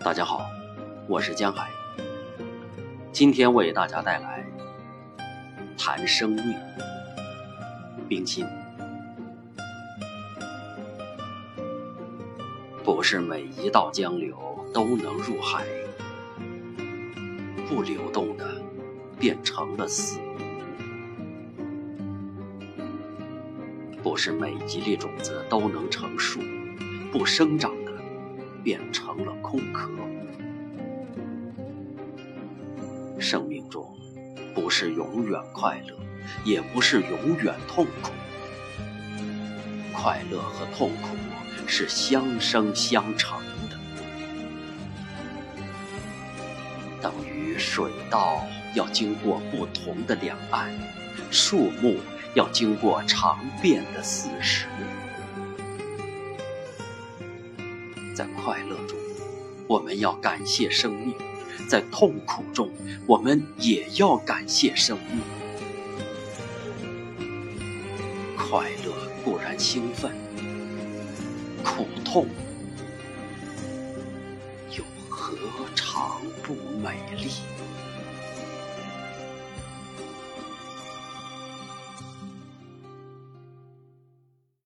大家好，我是江海。今天为大家带来谈生命，冰心。不是每一道江流都能入海，不流动的变成了死。不是每一粒种子都能成树，不生长变成了空壳。生命中不是永远快乐，也不是永远痛苦。快乐和痛苦是相生相成的，等于水稻要经过不同的两岸，树木。要经过长变的四时，在快乐中，我们要感谢生命；在痛苦中，我们也要感谢生命。快乐固然兴奋，苦痛又何尝不美丽？